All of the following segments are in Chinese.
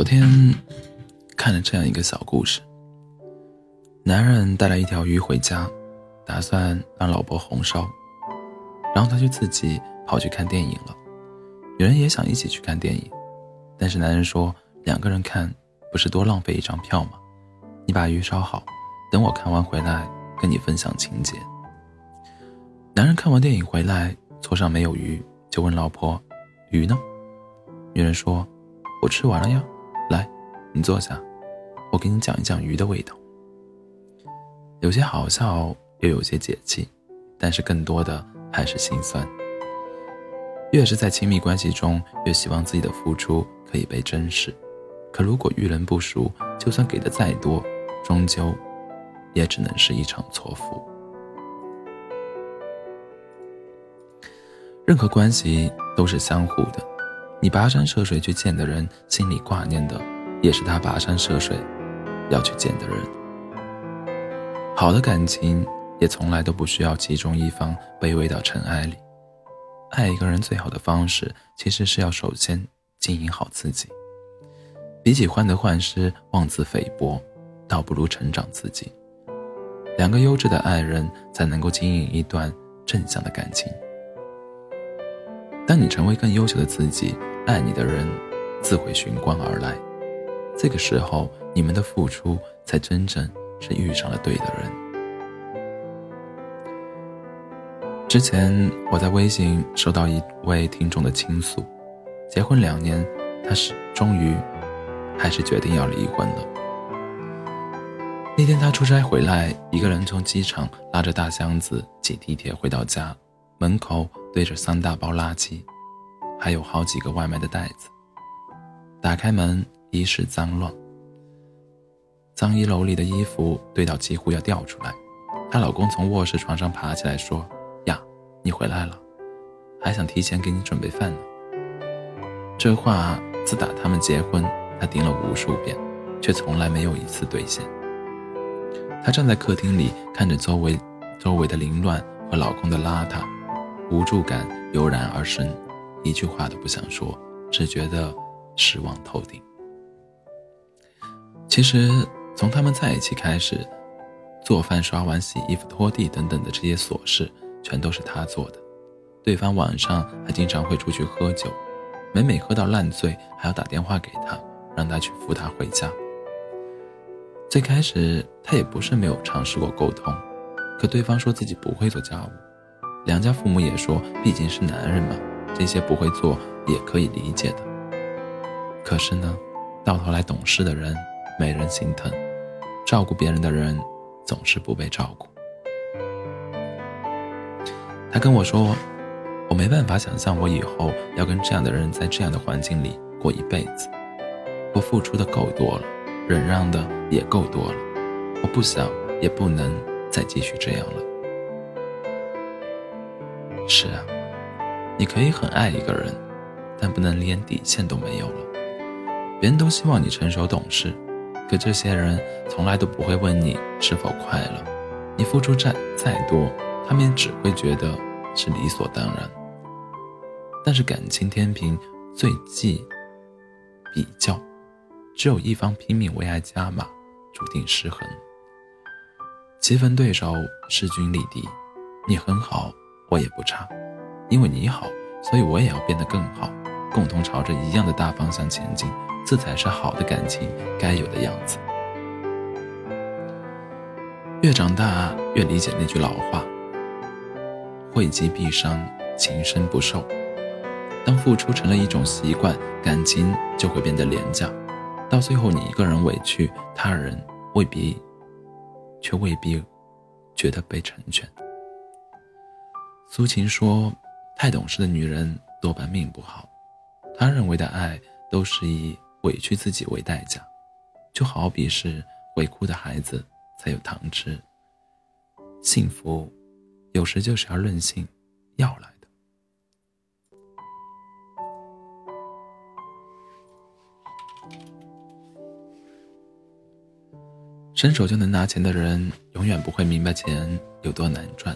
昨天看了这样一个小故事：男人带了一条鱼回家，打算让老婆红烧，然后他就自己跑去看电影了。女人也想一起去看电影，但是男人说两个人看不是多浪费一张票吗？你把鱼烧好，等我看完回来跟你分享情节。男人看完电影回来，桌上没有鱼，就问老婆：“鱼呢？”女人说：“我吃完了呀。”你坐下，我给你讲一讲鱼的味道。有些好笑，又有些解气，但是更多的还是心酸。越是在亲密关系中，越希望自己的付出可以被珍视，可如果遇人不淑，就算给的再多，终究也只能是一场错付。任何关系都是相互的。你跋山涉水去见的人，心里挂念的也是他跋山涉水要去见的人。好的感情也从来都不需要其中一方卑微到尘埃里。爱一个人最好的方式，其实是要首先经营好自己。比起患得患失、妄自菲薄，倒不如成长自己。两个优质的爱人，才能够经营一段正向的感情。当你成为更优秀的自己。爱你的人，自会寻光而来。这个时候，你们的付出才真正是遇上了对的人。之前我在微信收到一位听众的倾诉，结婚两年，他是终于还是决定要离婚了。那天他出差回来，一个人从机场拉着大箱子挤地铁回到家，门口堆着三大包垃圾。还有好几个外卖的袋子。打开门，一室脏乱，脏衣篓里的衣服堆到几乎要掉出来。她老公从卧室床上爬起来说：“呀，你回来了，还想提前给你准备饭呢。”这话自打他们结婚，她听了无数遍，却从来没有一次兑现。她站在客厅里，看着周围周围的凌乱和老公的邋遢，无助感油然而生。一句话都不想说，只觉得失望透顶。其实从他们在一起开始，做饭、刷碗、洗衣服、拖地等等的这些琐事，全都是他做的。对方晚上还经常会出去喝酒，每每喝到烂醉，还要打电话给他，让他去扶他回家。最开始他也不是没有尝试过沟通，可对方说自己不会做家务，两家父母也说，毕竟是男人嘛。这些不会做也可以理解的，可是呢，到头来懂事的人没人心疼，照顾别人的人总是不被照顾。他跟我说：“我没办法想象我以后要跟这样的人在这样的环境里过一辈子。我付出的够多了，忍让的也够多了，我不想也不能再继续这样了。”是啊。你可以很爱一个人，但不能连底线都没有了。别人都希望你成熟懂事，可这些人从来都不会问你是否快乐。你付出再再多，他们也只会觉得是理所当然。但是感情天平最忌比较，只有一方拼命为爱加码，注定失衡。棋逢对手，势均力敌，你很好，我也不差。因为你好，所以我也要变得更好，共同朝着一样的大方向前进，这才是好的感情该有的样子。越长大越理解那句老话：“惠及必伤，情深不寿。”当付出成了一种习惯，感情就会变得廉价，到最后你一个人委屈，他人未必，却未必觉得被成全。苏秦说。太懂事的女人多半命不好，他认为的爱都是以委屈自己为代价，就好比是会哭的孩子才有糖吃。幸福，有时就是要任性要来的。伸手就能拿钱的人，永远不会明白钱有多难赚。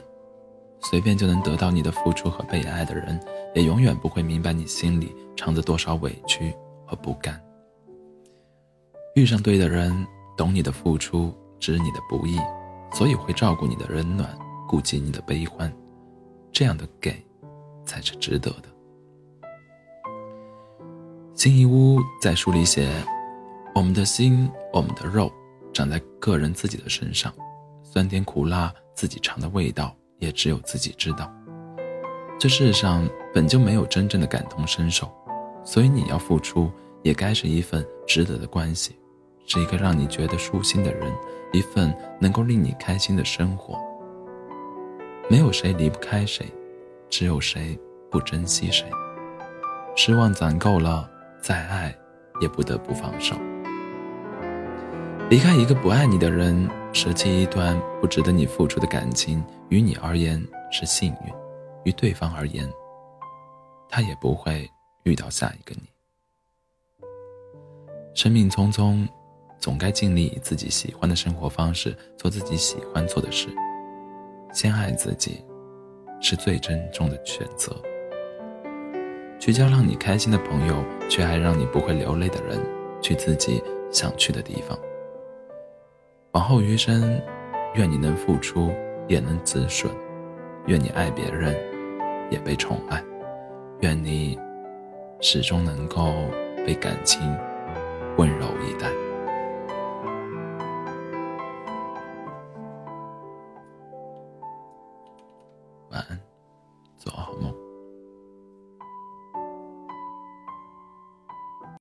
随便就能得到你的付出和被爱的人，也永远不会明白你心里藏着多少委屈和不甘。遇上对的人，懂你的付出，知你的不易，所以会照顾你的冷暖，顾及你的悲欢，这样的给，才是值得的。辛夷坞在书里写：“我们的心，我们的肉，长在个人自己的身上，酸甜苦辣，自己尝的味道，也只有自己知道。这世上本就没有真正的感同身受，所以你要付出，也该是一份值得的关系，是一个让你觉得舒心的人，一份能够令你开心的生活。没有谁离不开谁，只有谁不珍惜谁。失望攒够了。”再爱，也不得不放手。离开一个不爱你的人，舍弃一段不值得你付出的感情，于你而言是幸运，于对方而言，他也不会遇到下一个你。生命匆匆，总该尽力以自己喜欢的生活方式做自己喜欢做的事。先爱自己，是最珍重的选择。去交让你开心的朋友，去爱让你不会流泪的人，去自己想去的地方。往后余生，愿你能付出，也能止损；愿你爱别人，也被宠爱；愿你始终能够被感情温柔以待。